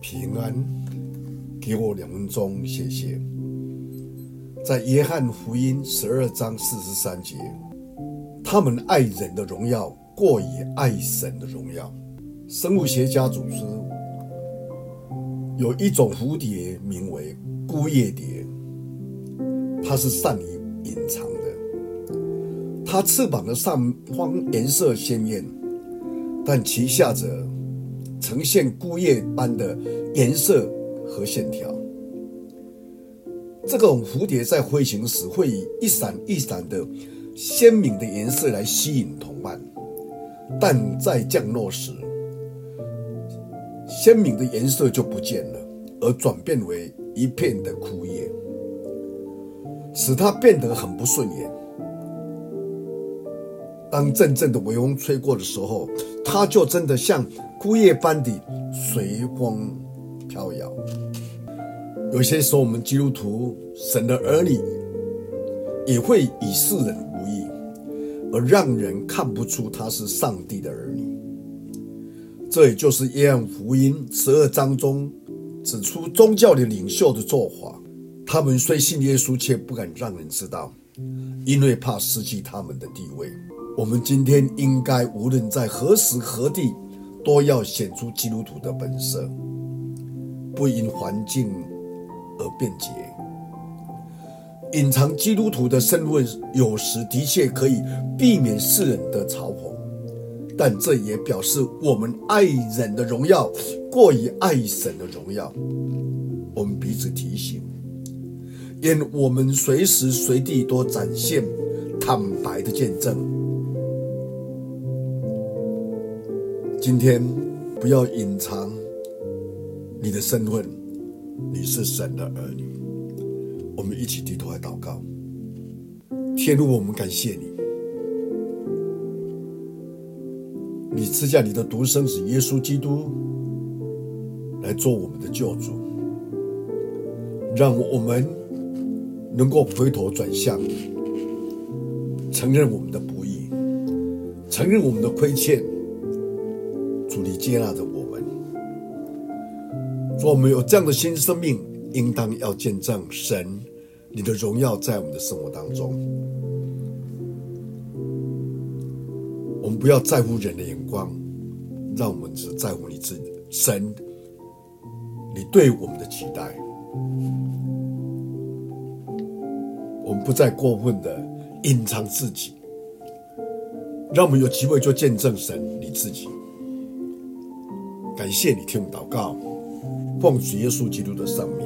平安。给我两分钟，谢谢。在约翰福音十二章四十三节，他们爱人的荣耀过于爱神的荣耀。生物学家组织有一种蝴蝶名为孤叶蝶，它是善于隐藏的。它翅膀的上方颜色鲜艳，但其下者呈现孤叶般的颜色和线条。这种蝴蝶在飞行时会以一闪一闪的鲜明的颜色来吸引同伴，但在降落时，鲜明的颜色就不见了，而转变为一片的枯叶，使它变得很不顺眼。当阵阵的微风吹过的时候，它就真的像枯叶般的随风飘摇。有些时候，我们基督徒、神的儿女，也会与世人无异，而让人看不出他是上帝的儿女。这也就是约翰福音十二章中指出宗教的领袖的做法。他们虽信耶稣，却不敢让人知道，因为怕失去他们的地位。我们今天应该无论在何时何地，都要显出基督徒的本色，不因环境而便捷。隐藏基督徒的身份，有时的确可以避免世人的嘲讽。但这也表示我们爱人的荣耀过于爱神的荣耀。我们彼此提醒，愿我们随时随地都展现坦白的见证。今天不要隐藏你的身份，你是神的儿女。我们一起低头来祷告，天父，我们感谢你。你赐下你的独生子耶稣基督来做我们的救主，让我们能够回头转向，承认我们的不义，承认我们的亏欠。主，你接纳着我们，说我们有这样的新生命，应当要见证神你的荣耀在我们的生活当中。我们不要在乎人的眼光，让我们只在乎你自己，神，你对我们的期待。我们不再过分的隐藏自己，让我们有机会就见证神你自己。感谢你听我祷告，奉主耶稣基督的圣名，